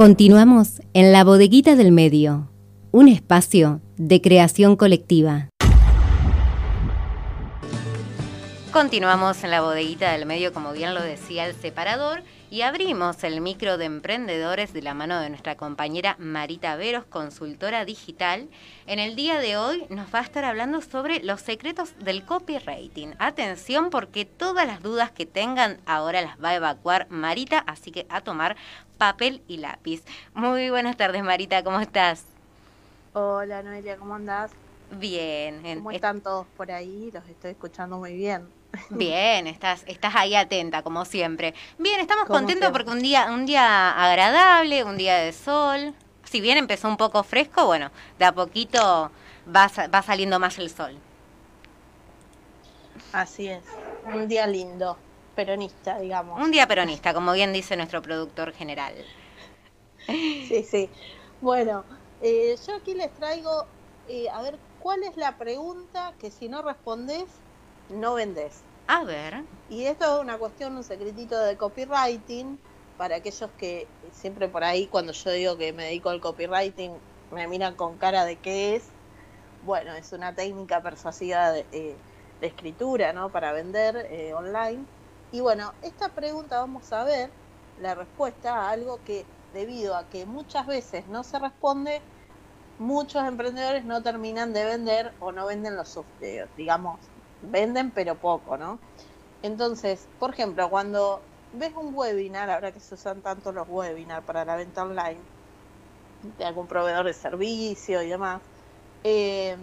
Continuamos en la bodeguita del medio, un espacio de creación colectiva. Continuamos en la bodeguita del medio, como bien lo decía el separador, y abrimos el micro de emprendedores de la mano de nuestra compañera Marita Veros, consultora digital. En el día de hoy nos va a estar hablando sobre los secretos del copywriting. Atención porque todas las dudas que tengan ahora las va a evacuar Marita, así que a tomar papel y lápiz. Muy buenas tardes Marita, ¿cómo estás? Hola Noelia, ¿cómo andás? Bien. ¿Cómo están todos por ahí? Los estoy escuchando muy bien. Bien, estás, estás ahí atenta, como siempre. Bien, estamos contentos porque un día, un día agradable, un día de sol. Si bien empezó un poco fresco, bueno, de a poquito va, va saliendo más el sol. Así es, un día lindo, peronista, digamos. Un día peronista, como bien dice nuestro productor general. Sí, sí. Bueno, eh, yo aquí les traigo, eh, a ver, ¿cuál es la pregunta que si no respondes no vendes. A ver. Y esto es una cuestión, un secretito de copywriting, para aquellos que siempre por ahí cuando yo digo que me dedico al copywriting me miran con cara de qué es. Bueno, es una técnica persuasiva de, eh, escritura, ¿no? Para vender eh, online. Y bueno, esta pregunta vamos a ver la respuesta a algo que debido a que muchas veces no se responde, muchos emprendedores no terminan de vender o no venden los, eh, digamos, venden pero poco, ¿no? Entonces, por ejemplo, cuando ves un webinar, ahora que se usan tanto los webinars para la venta online, de algún proveedor de servicio y demás, eh,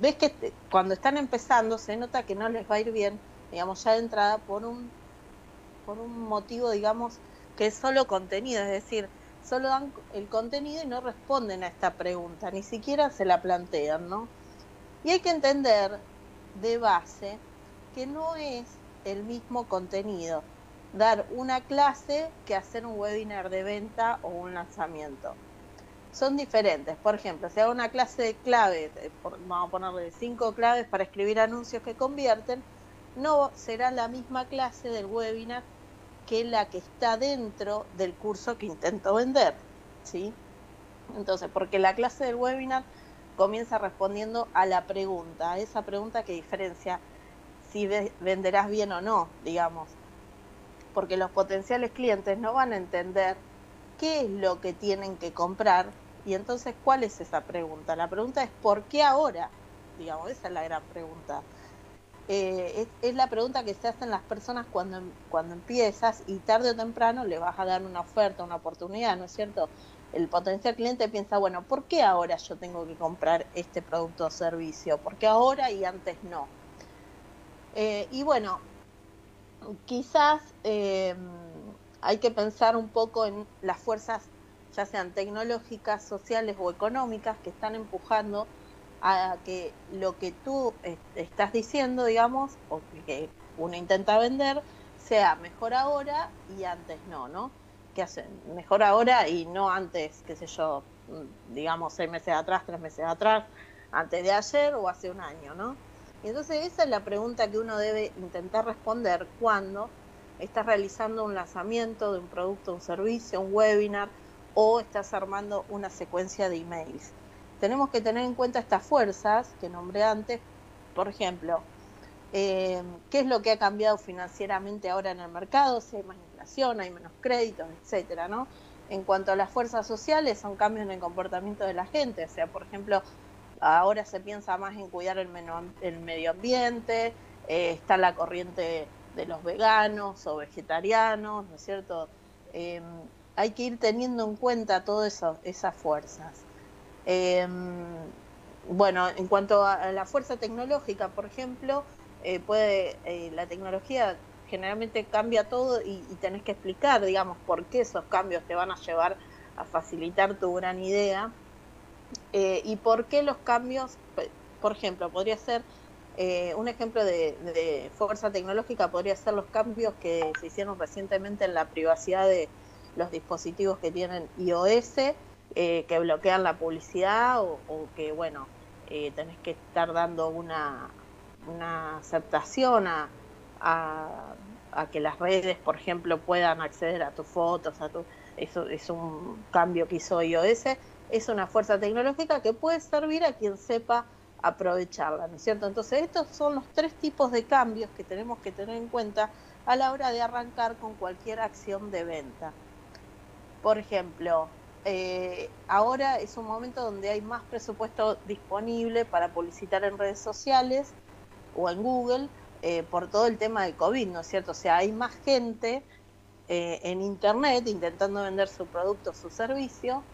ves que cuando están empezando se nota que no les va a ir bien, digamos, ya de entrada por un, por un motivo, digamos, que es solo contenido, es decir, solo dan el contenido y no responden a esta pregunta, ni siquiera se la plantean, ¿no? Y hay que entender de base que no es el mismo contenido dar una clase que hacer un webinar de venta o un lanzamiento. Son diferentes. Por ejemplo, si hago una clase de clave, vamos a ponerle cinco claves para escribir anuncios que convierten, no será la misma clase del webinar que la que está dentro del curso que intento vender. ¿sí? Entonces, porque la clase del webinar comienza respondiendo a la pregunta, a esa pregunta que diferencia si venderás bien o no, digamos. Porque los potenciales clientes no van a entender qué es lo que tienen que comprar y entonces cuál es esa pregunta. La pregunta es ¿por qué ahora? Digamos, esa es la gran pregunta. Eh, es, la pregunta que se hacen las personas cuando, cuando empiezas y tarde o temprano le vas a dar una oferta, una oportunidad, ¿no es cierto? El potencial cliente piensa, bueno, ¿por qué ahora yo tengo que comprar este producto o servicio? ¿Por qué ahora y antes no? Eh, y bueno, quizás eh, hay que pensar un poco en las fuerzas, ya sean tecnológicas, sociales o económicas, que están empujando a que lo que tú estás diciendo, digamos, o que uno intenta vender, sea mejor ahora y antes no, ¿no? ¿Qué hacen? Mejor ahora y no antes, qué sé yo, mm, digamos seis meses atrás, tres meses atrás, antes de ayer o hace un año, ¿no? Y entonces esa es la pregunta que uno debe intentar responder cuando estás realizando un lanzamiento de un producto, un servicio, un webinar o estás armando una secuencia de emails. Tenemos que tener en cuenta estas fuerzas que nombré antes, por ejemplo, eh, qué es lo que ha cambiado financieramente ahora en el mercado, si hay menos créditos, etcétera, ¿no? En cuanto a las fuerzas sociales, son cambios en el comportamiento de la gente. O sea, por ejemplo, ahora se piensa más en cuidar el, medio ambiente, eh, está la corriente de los veganos o vegetarianos, ¿no es cierto? Em, hay que ir teniendo en cuenta todas esas fuerzas. Em, bueno, en cuanto a la fuerza tecnológica, por ejemplo, eh, puede eh, la tecnología generalmente cambia todo y, tenés que explicar, digamos, por qué esos cambios te van a llevar a facilitar tu gran idea eh, y por qué los cambios, por ejemplo, podría ser eh, un ejemplo de, fuerza tecnológica, podría ser los cambios que se hicieron recientemente en la privacidad de los dispositivos que tienen iOS, eh, que bloquean la publicidad o, que, bueno, tenés que estar dando una, una aceptación a a que las redes, por ejemplo, puedan acceder a tus fotos, a tu, eso es un cambio que hizo iOS, es una fuerza tecnológica que puede servir a quien sepa aprovecharla, ¿no es cierto? Entonces, estos son los tres tipos de cambios que tenemos que tener en cuenta a la hora de arrancar con cualquier acción de venta. Por ejemplo, eh, ahora es un momento donde hay más presupuesto disponible para publicitar en redes sociales o en Google eh, por todo el tema del COVID, ¿no es cierto? O sea, hay más gente eh, en Internet intentando vender su producto su servicio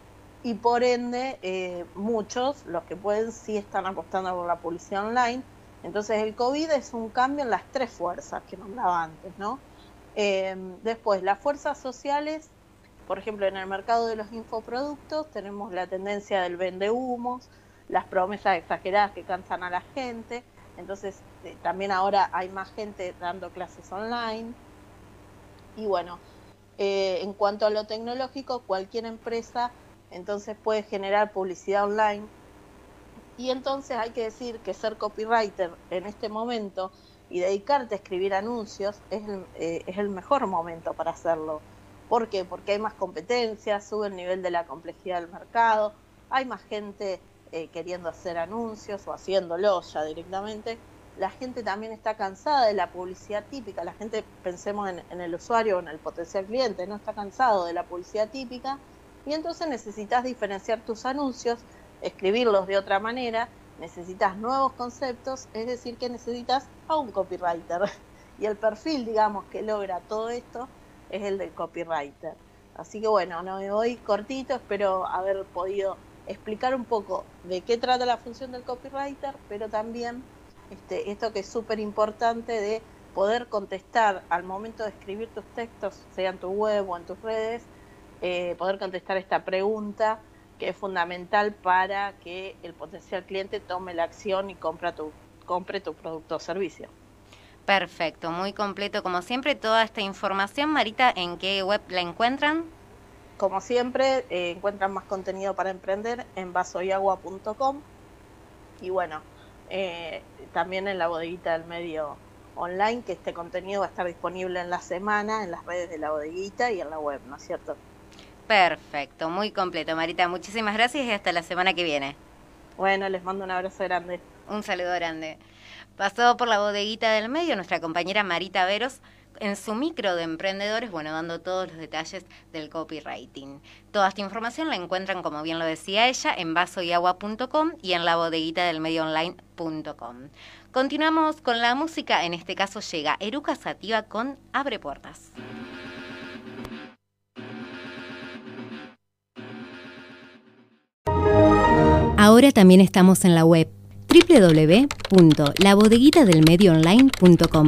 y por ende eh, muchos, los que pueden, sí están apostando por la publicidad online. Entonces el COVID es un cambio en las tres fuerzas que nombraba antes, ¿no? después, las fuerzas sociales, por ejemplo, en el mercado de los infoproductos tenemos la tendencia del vende humos, las promesas exageradas que cansan a la gente, entonces, eh, también ahora hay más gente dando clases online. Y bueno, eh, en cuanto a lo tecnológico, cualquier empresa entonces puede generar publicidad online. Y entonces hay que decir que ser copywriter en este momento y dedicarte a escribir anuncios es el, eh, es el mejor momento para hacerlo. ¿Por qué? Porque hay más competencia, sube el nivel de la complejidad del mercado, hay más gente eh, queriendo hacer anuncios o haciéndolo ya directamente. La gente también está cansada de la publicidad típica. La gente, pensemos en, el usuario o en el potencial cliente, no está cansado de la publicidad típica. Y entonces necesitas diferenciar tus anuncios, escribirlos de otra manera, necesitas nuevos conceptos, es decir, que necesitas a un copywriter. Y el perfil, digamos, que logra todo esto es el del copywriter. Así que bueno, no voy cortito, espero haber podido explicar un poco de qué trata la función del copywriter, pero también este, esto que es súper importante de poder contestar al momento de escribir tus textos, sea en tu web o en tus redes, eh, poder contestar esta pregunta que es fundamental para que el potencial cliente tome la acción y compra tu, compre tu producto o servicio. Perfecto, muy completo como siempre. Toda esta información, Marita, ¿en qué web la encuentran? Como siempre, eh, encuentran más contenido para emprender en vasoyagua.com y bueno, eh, también en la bodeguita del medio online, que este contenido va a estar disponible en la semana en las redes de la bodeguita y en la web, ¿no es cierto? Perfecto, muy completo, Marita. Muchísimas gracias y hasta la semana que viene. Bueno, les mando un abrazo grande. Un saludo grande. Pasó por la bodeguita del medio nuestra compañera Marita Veros en su micro de emprendedores, bueno, dando todos los detalles del copywriting. Toda esta información la encuentran, como bien lo decía ella, en vasoyagua.com y en la bodeguita del medio online.com. Continuamos con la música, en este caso llega Eruca Sativa con Abre Puertas. Ahora también estamos en la web www.labodeguitadelmedioonline.com.